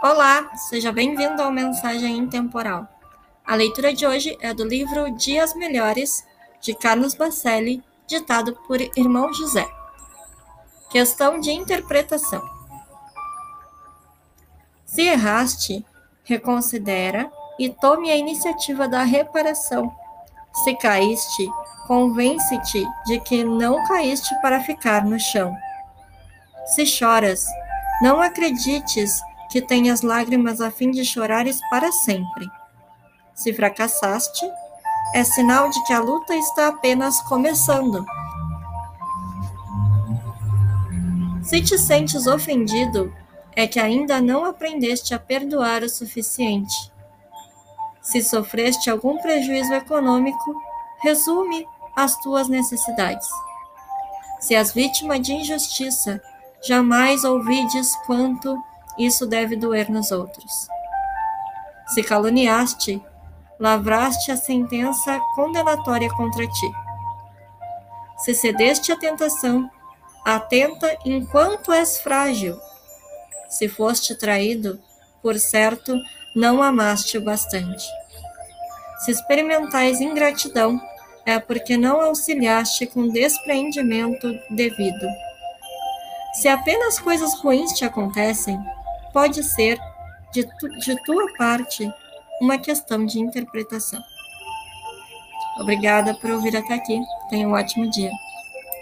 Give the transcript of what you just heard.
Olá, seja bem-vindo ao Mensagem Intemporal. A leitura de hoje é do livro Dias Melhores, de Carlos Bacelli, ditado por Irmão José. Questão de interpretação. Se erraste, reconsidera e tome a iniciativa da reparação. Se caíste, convence-te de que não caíste para ficar no chão. Se choras, não acredites que tenhas lágrimas a fim de chorares para sempre. Se fracassaste, é sinal de que a luta está apenas começando. Se te sentes ofendido, é que ainda não aprendeste a perdoar o suficiente. Se sofreste algum prejuízo econômico, resume as tuas necessidades. Se és vítima de injustiça, jamais ouvides quanto isso deve doer nos outros. Se caluniaste, lavraste a sentença condenatória contra ti. Se cedeste à tentação, atenta enquanto és frágil. Se foste traído, por certo, não amaste o bastante. Se experimentais ingratidão, é porque não auxiliaste com despreendimento devido. Se apenas coisas ruins te acontecem, pode ser, de, tu, de tua parte, uma questão de interpretação. Obrigada por ouvir até aqui. Tenha um ótimo dia.